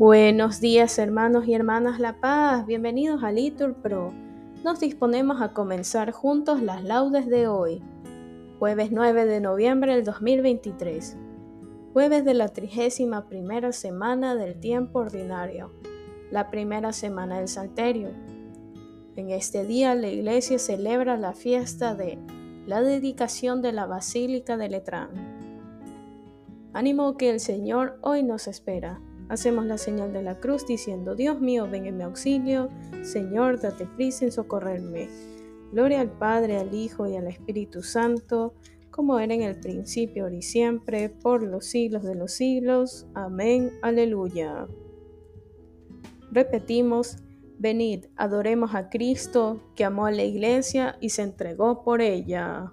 Buenos días hermanos y hermanas La Paz, bienvenidos a Litur Pro. Nos disponemos a comenzar juntos las laudes de hoy, jueves 9 de noviembre del 2023, jueves de la trigésima primera semana del tiempo ordinario, la primera semana del Salterio. En este día la iglesia celebra la fiesta de la dedicación de la Basílica de Letrán. Ánimo que el Señor hoy nos espera. Hacemos la señal de la cruz diciendo, Dios mío, ven en mi auxilio, Señor, date prisa en socorrerme. Gloria al Padre, al Hijo y al Espíritu Santo, como era en el principio, ahora y siempre, por los siglos de los siglos. Amén. Aleluya. Repetimos, venid, adoremos a Cristo, que amó a la iglesia y se entregó por ella.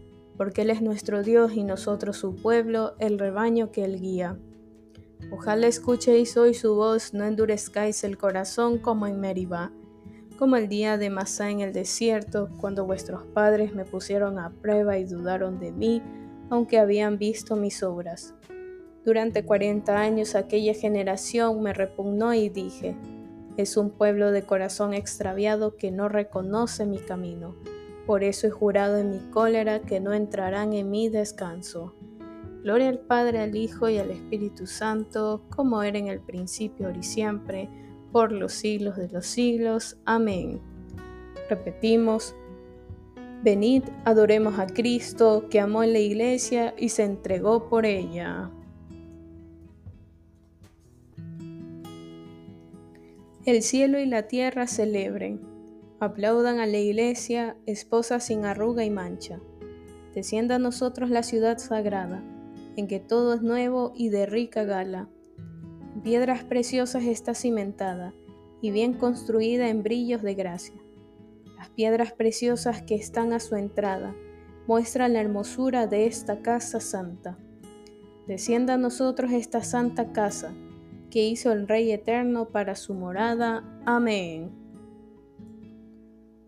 porque Él es nuestro Dios y nosotros su pueblo, el rebaño que Él guía. Ojalá escuchéis hoy su voz, no endurezcáis el corazón como en Meribá, como el día de Masá en el desierto, cuando vuestros padres me pusieron a prueba y dudaron de mí, aunque habían visto mis obras. Durante cuarenta años aquella generación me repugnó y dije, es un pueblo de corazón extraviado que no reconoce mi camino. Por eso he jurado en mi cólera que no entrarán en mi descanso. Gloria al Padre, al Hijo y al Espíritu Santo, como era en el principio, ahora y siempre, por los siglos de los siglos. Amén. Repetimos, venid, adoremos a Cristo, que amó en la iglesia y se entregó por ella. El cielo y la tierra celebren Aplaudan a la iglesia, esposa sin arruga y mancha. Descienda a nosotros la ciudad sagrada, en que todo es nuevo y de rica gala. Piedras preciosas está cimentada y bien construida en brillos de gracia. Las piedras preciosas que están a su entrada muestran la hermosura de esta casa santa. Descienda a nosotros esta santa casa que hizo el Rey eterno para su morada. Amén.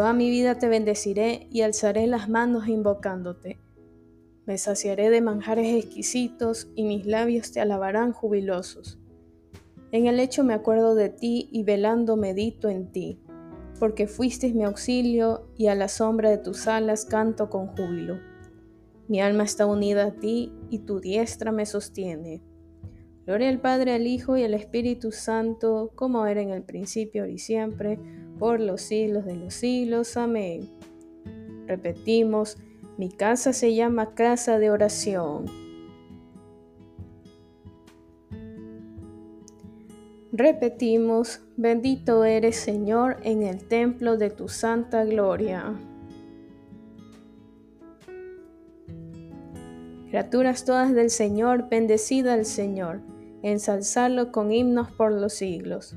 Toda mi vida te bendeciré y alzaré las manos invocándote. Me saciaré de manjares exquisitos y mis labios te alabarán jubilosos. En el hecho me acuerdo de ti y velando medito en ti, porque fuiste mi auxilio y a la sombra de tus alas canto con júbilo. Mi alma está unida a ti y tu diestra me sostiene. Gloria al Padre, al Hijo y al Espíritu Santo, como era en el principio, y siempre, por los siglos de los siglos. Amén. Repetimos, mi casa se llama casa de oración. Repetimos, bendito eres Señor en el templo de tu santa gloria. Criaturas todas del Señor, bendecida al Señor ensalzarlo con himnos por los siglos.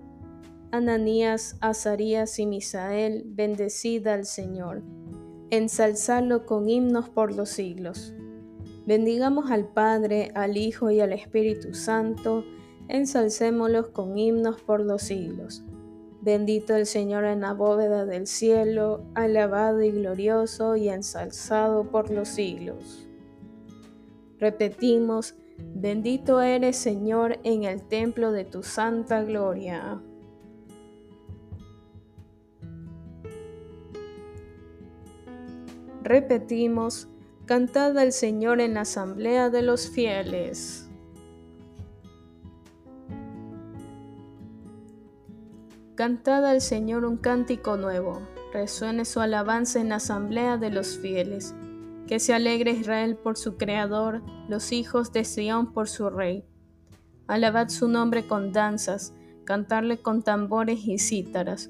Ananías, Azarías y Misael, bendecida al Señor. Ensalzalo con himnos por los siglos. Bendigamos al Padre, al Hijo y al Espíritu Santo, ensalcémoslos con himnos por los siglos. Bendito el Señor en la bóveda del cielo, alabado y glorioso y ensalzado por los siglos. Repetimos, bendito eres Señor en el templo de tu santa gloria. Repetimos, cantad al Señor en la asamblea de los fieles. Cantad al Señor un cántico nuevo, resuene su alabanza en la asamblea de los fieles. Que se alegre Israel por su Creador, los hijos de Sión por su Rey. Alabad su nombre con danzas, cantarle con tambores y cítaras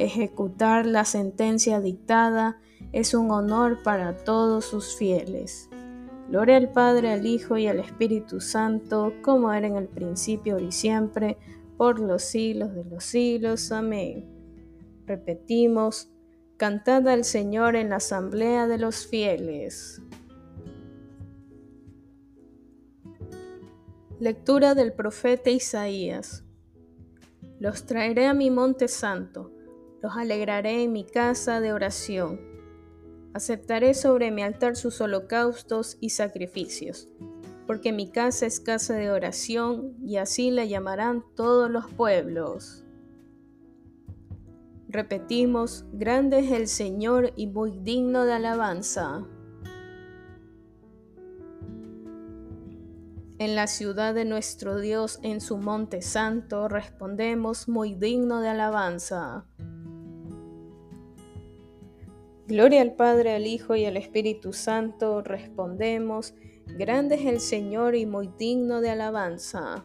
Ejecutar la sentencia dictada es un honor para todos sus fieles. Gloria al Padre, al Hijo y al Espíritu Santo, como era en el principio y siempre, por los siglos de los siglos. Amén. Repetimos, cantad al Señor en la asamblea de los fieles. Lectura del profeta Isaías. Los traeré a mi monte santo los alegraré en mi casa de oración. Aceptaré sobre mi altar sus holocaustos y sacrificios, porque mi casa es casa de oración y así la llamarán todos los pueblos. Repetimos, grande es el Señor y muy digno de alabanza. En la ciudad de nuestro Dios, en su monte santo, respondemos muy digno de alabanza. Gloria al Padre, al Hijo y al Espíritu Santo, respondemos, grande es el Señor y muy digno de alabanza.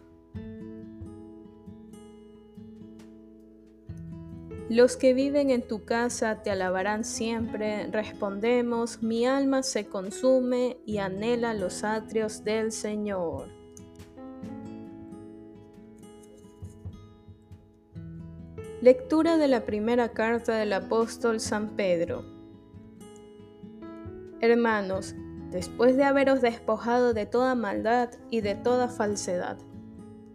Los que viven en tu casa te alabarán siempre, respondemos, mi alma se consume y anhela los atrios del Señor. Lectura de la primera carta del apóstol San Pedro. Hermanos, después de haberos despojado de toda maldad y de toda falsedad,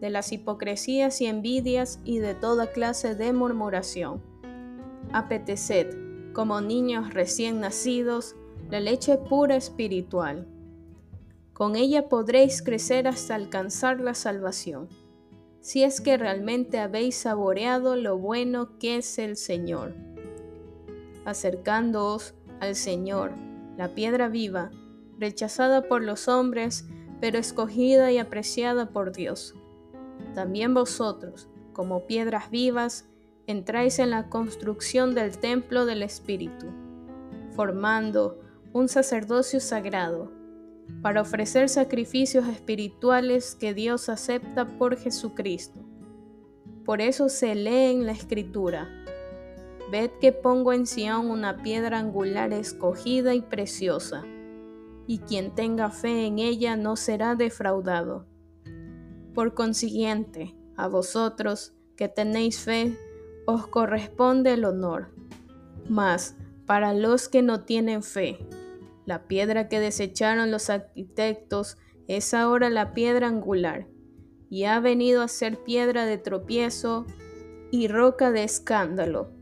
de las hipocresías y envidias y de toda clase de murmuración, apeteced, como niños recién nacidos, la leche pura espiritual. Con ella podréis crecer hasta alcanzar la salvación, si es que realmente habéis saboreado lo bueno que es el Señor. Acercándoos al Señor, la piedra viva, rechazada por los hombres, pero escogida y apreciada por Dios. También vosotros, como piedras vivas, entráis en la construcción del templo del Espíritu, formando un sacerdocio sagrado, para ofrecer sacrificios espirituales que Dios acepta por Jesucristo. Por eso se lee en la Escritura, Ved que pongo en Sión una piedra angular escogida y preciosa, y quien tenga fe en ella no será defraudado. Por consiguiente, a vosotros que tenéis fe, os corresponde el honor. Mas, para los que no tienen fe, la piedra que desecharon los arquitectos es ahora la piedra angular, y ha venido a ser piedra de tropiezo y roca de escándalo,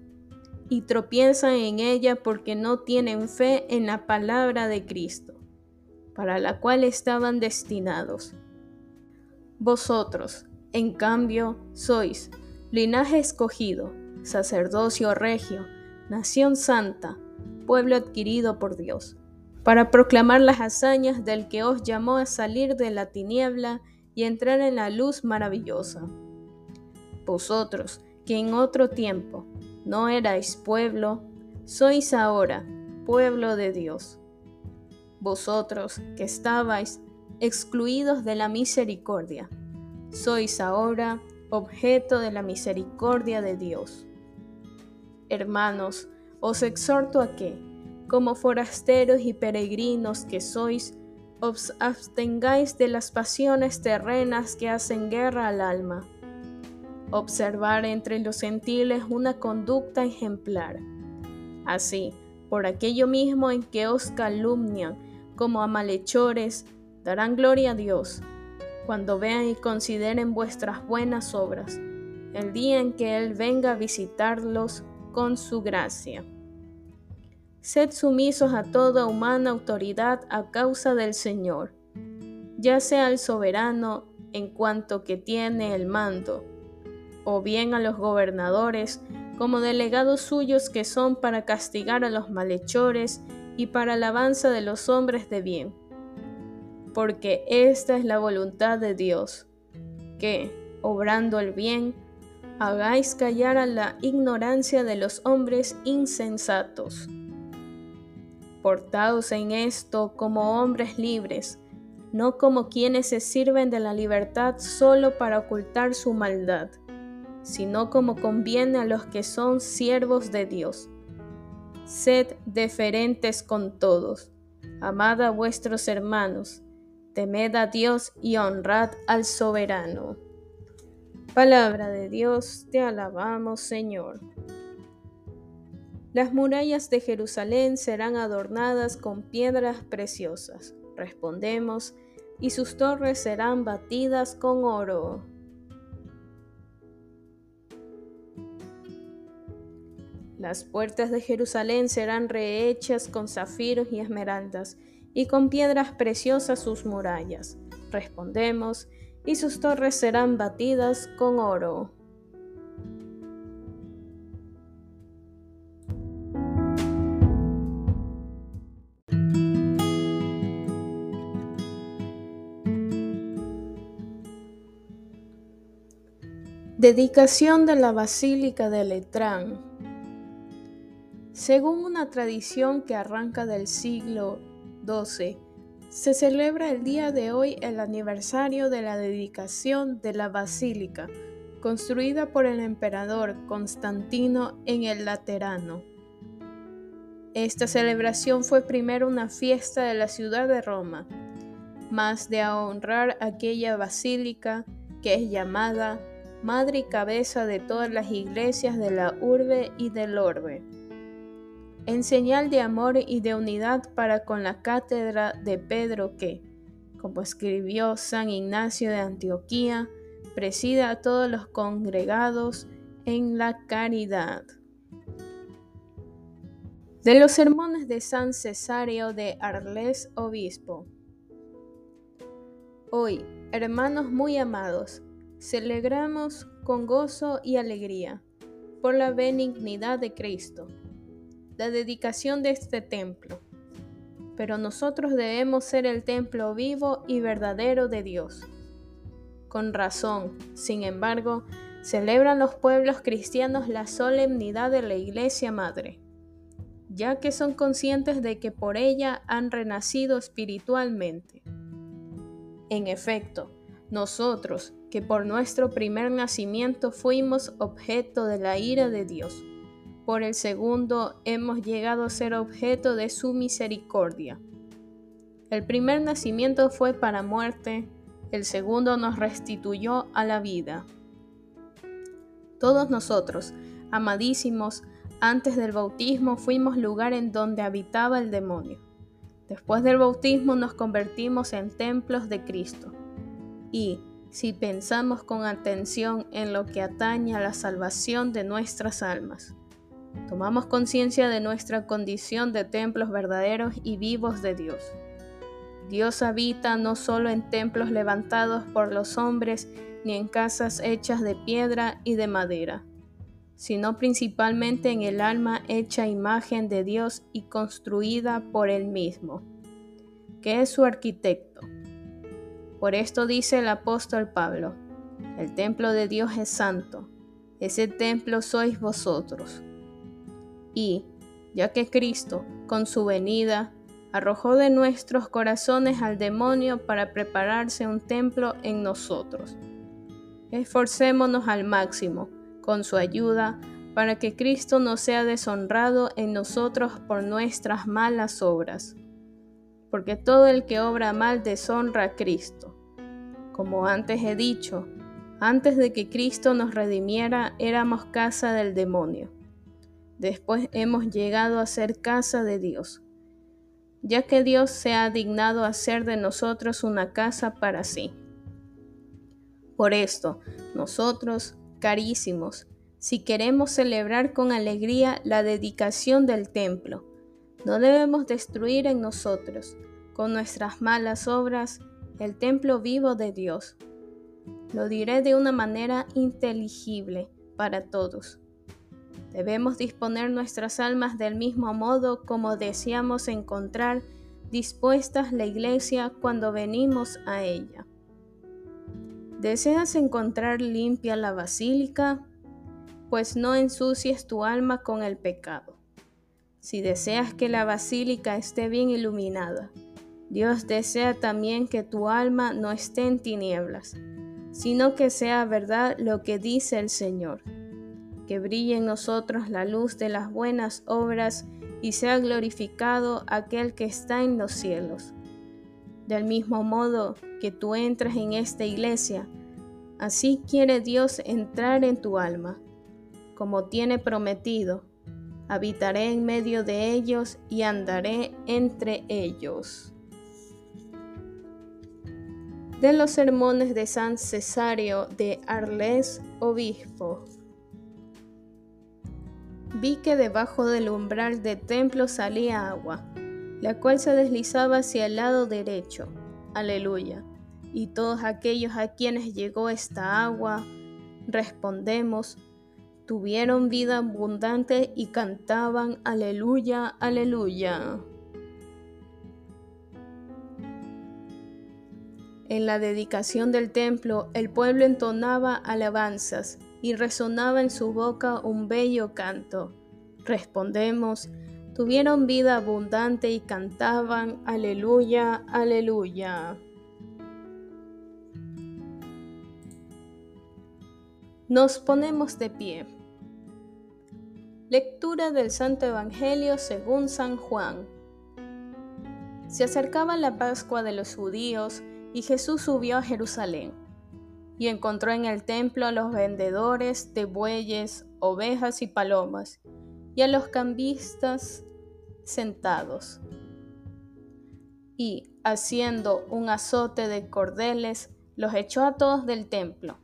y tropiezan en ella porque no tienen fe en la palabra de Cristo, para la cual estaban destinados. Vosotros, en cambio, sois linaje escogido, sacerdocio regio, nación santa, pueblo adquirido por Dios, para proclamar las hazañas del que os llamó a salir de la tiniebla y entrar en la luz maravillosa. Vosotros, que en otro tiempo no erais pueblo, sois ahora pueblo de Dios. Vosotros, que estabais excluidos de la misericordia, sois ahora objeto de la misericordia de Dios. Hermanos, os exhorto a que, como forasteros y peregrinos que sois, os abstengáis de las pasiones terrenas que hacen guerra al alma. Observar entre los gentiles una conducta ejemplar. Así, por aquello mismo en que os calumnian como a malhechores, darán gloria a Dios cuando vean y consideren vuestras buenas obras, el día en que Él venga a visitarlos con su gracia. Sed sumisos a toda humana autoridad a causa del Señor, ya sea el soberano en cuanto que tiene el mando, o bien a los gobernadores como delegados suyos que son para castigar a los malhechores y para alabanza de los hombres de bien porque esta es la voluntad de Dios, que, obrando el bien, hagáis callar a la ignorancia de los hombres insensatos. Portaos en esto como hombres libres, no como quienes se sirven de la libertad solo para ocultar su maldad, sino como conviene a los que son siervos de Dios. Sed deferentes con todos, amad a vuestros hermanos, temed a Dios y honrad al soberano. Palabra de Dios, te alabamos Señor. Las murallas de Jerusalén serán adornadas con piedras preciosas, respondemos, y sus torres serán batidas con oro. Las puertas de Jerusalén serán rehechas con zafiros y esmeraldas, y con piedras preciosas sus murallas. Respondemos, y sus torres serán batidas con oro. Dedicación de la Basílica de Letrán. Según una tradición que arranca del siglo 12. Se celebra el día de hoy el aniversario de la dedicación de la basílica, construida por el emperador Constantino en el Laterano. Esta celebración fue primero una fiesta de la ciudad de Roma, más de honrar aquella basílica que es llamada madre y cabeza de todas las iglesias de la urbe y del orbe en señal de amor y de unidad para con la cátedra de Pedro que, como escribió San Ignacio de Antioquía, presida a todos los congregados en la caridad. De los sermones de San Cesario de Arles Obispo. Hoy, hermanos muy amados, celebramos con gozo y alegría por la benignidad de Cristo la dedicación de este templo. Pero nosotros debemos ser el templo vivo y verdadero de Dios. Con razón, sin embargo, celebran los pueblos cristianos la solemnidad de la Iglesia Madre, ya que son conscientes de que por ella han renacido espiritualmente. En efecto, nosotros, que por nuestro primer nacimiento fuimos objeto de la ira de Dios, por el segundo hemos llegado a ser objeto de su misericordia. El primer nacimiento fue para muerte, el segundo nos restituyó a la vida. Todos nosotros, amadísimos, antes del bautismo fuimos lugar en donde habitaba el demonio. Después del bautismo nos convertimos en templos de Cristo. Y, si pensamos con atención en lo que atañe a la salvación de nuestras almas, tomamos conciencia de nuestra condición de templos verdaderos y vivos de Dios. Dios habita no solo en templos levantados por los hombres, ni en casas hechas de piedra y de madera, sino principalmente en el alma hecha imagen de Dios y construida por Él mismo, que es su arquitecto. Por esto dice el apóstol Pablo, el templo de Dios es santo, ese templo sois vosotros. Y, ya que Cristo, con su venida, arrojó de nuestros corazones al demonio para prepararse un templo en nosotros. Esforcémonos al máximo, con su ayuda, para que Cristo no sea deshonrado en nosotros por nuestras malas obras. Porque todo el que obra mal deshonra a Cristo. Como antes he dicho, antes de que Cristo nos redimiera éramos casa del demonio. Después hemos llegado a ser casa de Dios ya que Dios se ha dignado hacer de nosotros una casa para sí. Por esto, nosotros, carísimos, si queremos celebrar con alegría la dedicación del templo, no debemos destruir en nosotros, con nuestras malas obras, el templo vivo de Dios. Lo diré de una manera inteligible para todos. Debemos disponer nuestras almas del mismo modo como deseamos encontrar dispuestas la iglesia cuando venimos a ella. ¿Deseas encontrar limpia la basílica? Pues no ensucies tu alma con el pecado. Si deseas que la basílica esté bien iluminada, Dios desea también que tu alma no esté en tinieblas, sino que sea verdad lo que dice el Señor que brille en nosotros la luz de las buenas obras y sea glorificado aquel que está en los cielos. Del mismo modo que tú entras en esta iglesia, así quiere Dios entrar en tu alma, como tiene prometido. Habitaré en medio de ellos y andaré entre ellos. De los sermones de San Cesario de Arles, obispo vi que debajo del umbral del templo salía agua, la cual se deslizaba hacia el lado derecho. Aleluya. Y todos aquellos a quienes llegó esta agua, respondemos, tuvieron vida abundante y cantaban, aleluya, aleluya. En la dedicación del templo, el pueblo entonaba alabanzas y resonaba en su boca un bello canto. Respondemos, tuvieron vida abundante y cantaban, aleluya, aleluya. Nos ponemos de pie. Lectura del Santo Evangelio según San Juan. Se acercaba la Pascua de los judíos y Jesús subió a Jerusalén y encontró en el templo a los vendedores de bueyes, ovejas y palomas, y a los cambistas sentados. Y, haciendo un azote de cordeles, los echó a todos del templo,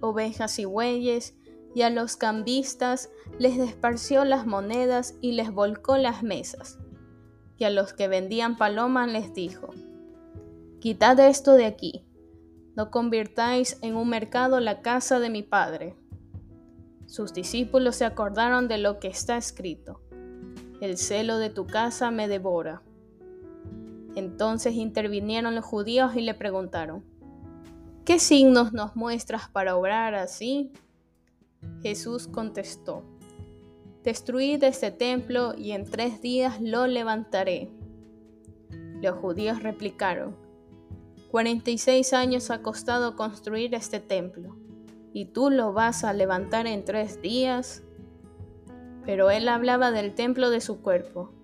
ovejas y bueyes, y a los cambistas les desparció las monedas y les volcó las mesas. Y a los que vendían palomas les dijo, Quitad esto de aquí no convirtáis en un mercado la casa de mi Padre. Sus discípulos se acordaron de lo que está escrito. El celo de tu casa me devora. Entonces intervinieron los judíos y le preguntaron, ¿qué signos nos muestras para obrar así? Jesús contestó, Destruid este templo y en tres días lo levantaré. Los judíos replicaron, 46 años ha costado construir este templo, ¿y tú lo vas a levantar en tres días? Pero él hablaba del templo de su cuerpo,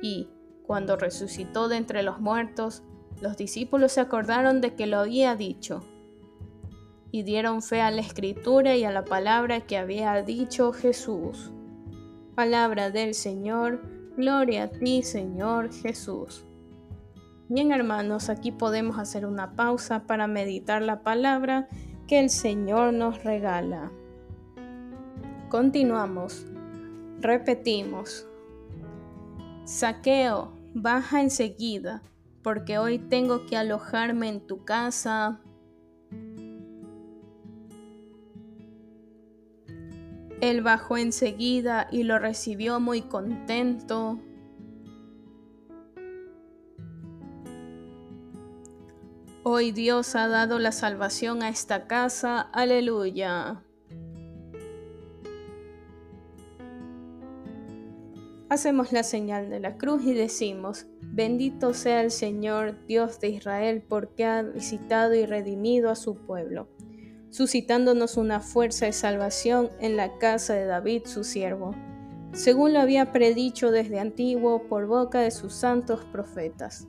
y, cuando resucitó de entre los muertos, los discípulos se acordaron de que lo había dicho, y dieron fe a la escritura y a la palabra que había dicho Jesús. Palabra del Señor, gloria a ti Señor Jesús. Bien hermanos, aquí podemos hacer una pausa para meditar la palabra que el Señor nos regala. Continuamos. Repetimos. Saqueo, baja enseguida, porque hoy tengo que alojarme en tu casa. Él bajó enseguida y lo recibió muy contento. Hoy Dios ha dado la salvación a esta casa. Aleluya. Hacemos la señal de la cruz y decimos, bendito sea el Señor, Dios de Israel, porque ha visitado y redimido a su pueblo, suscitándonos una fuerza de salvación en la casa de David, su siervo, según lo había predicho desde antiguo por boca de sus santos profetas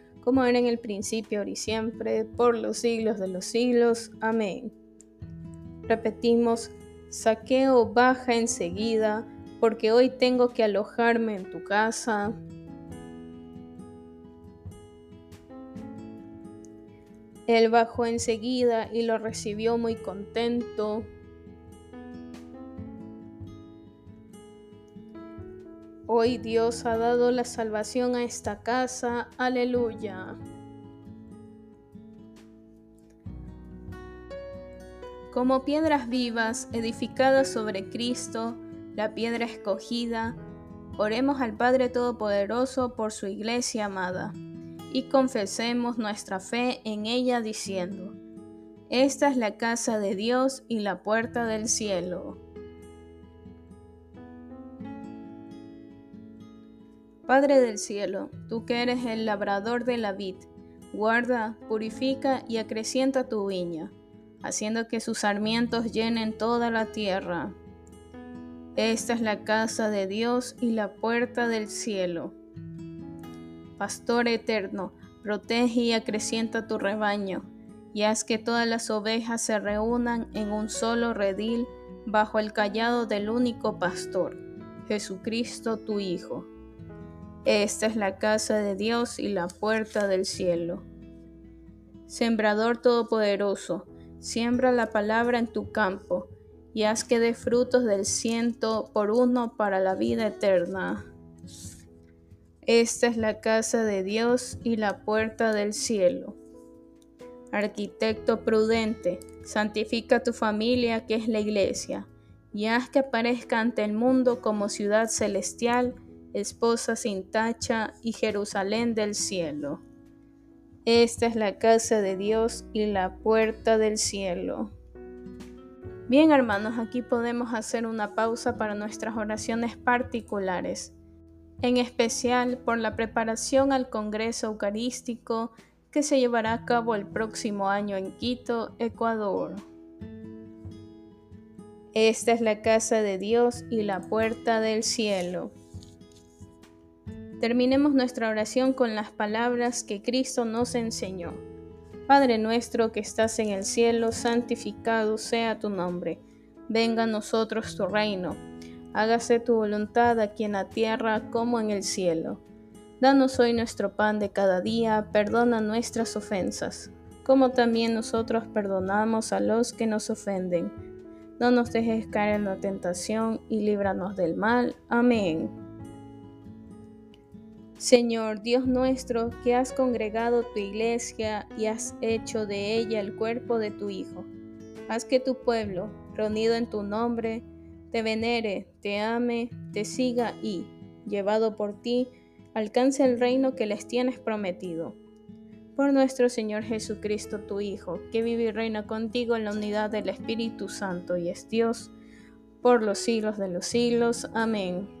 como era en el principio, ahora y siempre, por los siglos de los siglos. Amén. Repetimos, saqueo baja enseguida, porque hoy tengo que alojarme en tu casa. Él bajó enseguida y lo recibió muy contento. Hoy Dios ha dado la salvación a esta casa. Aleluya. Como piedras vivas edificadas sobre Cristo, la piedra escogida, oremos al Padre Todopoderoso por su iglesia amada y confesemos nuestra fe en ella diciendo, Esta es la casa de Dios y la puerta del cielo. Padre del cielo, tú que eres el labrador de la vid, guarda, purifica y acrecienta tu viña, haciendo que sus sarmientos llenen toda la tierra. Esta es la casa de Dios y la puerta del cielo. Pastor eterno, protege y acrecienta tu rebaño, y haz que todas las ovejas se reúnan en un solo redil bajo el callado del único pastor, Jesucristo tu Hijo. Esta es la casa de Dios y la puerta del cielo. Sembrador Todopoderoso, siembra la palabra en tu campo y haz que dé frutos del ciento por uno para la vida eterna. Esta es la casa de Dios y la puerta del cielo. Arquitecto prudente, santifica tu familia que es la iglesia, y haz que aparezca ante el mundo como ciudad celestial esposa sin tacha y Jerusalén del cielo. Esta es la casa de Dios y la puerta del cielo. Bien hermanos, aquí podemos hacer una pausa para nuestras oraciones particulares, en especial por la preparación al Congreso Eucarístico que se llevará a cabo el próximo año en Quito, Ecuador. Esta es la casa de Dios y la puerta del cielo. Terminemos nuestra oración con las palabras que Cristo nos enseñó. Padre nuestro que estás en el cielo, santificado sea tu nombre. Venga a nosotros tu reino. Hágase tu voluntad aquí en la tierra como en el cielo. Danos hoy nuestro pan de cada día, perdona nuestras ofensas, como también nosotros perdonamos a los que nos ofenden. No nos dejes caer en la tentación y líbranos del mal. Amén. Señor Dios nuestro, que has congregado tu iglesia y has hecho de ella el cuerpo de tu Hijo, haz que tu pueblo, reunido en tu nombre, te venere, te ame, te siga y, llevado por ti, alcance el reino que les tienes prometido. Por nuestro Señor Jesucristo, tu Hijo, que vive y reina contigo en la unidad del Espíritu Santo y es Dios, por los siglos de los siglos. Amén.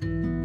thank you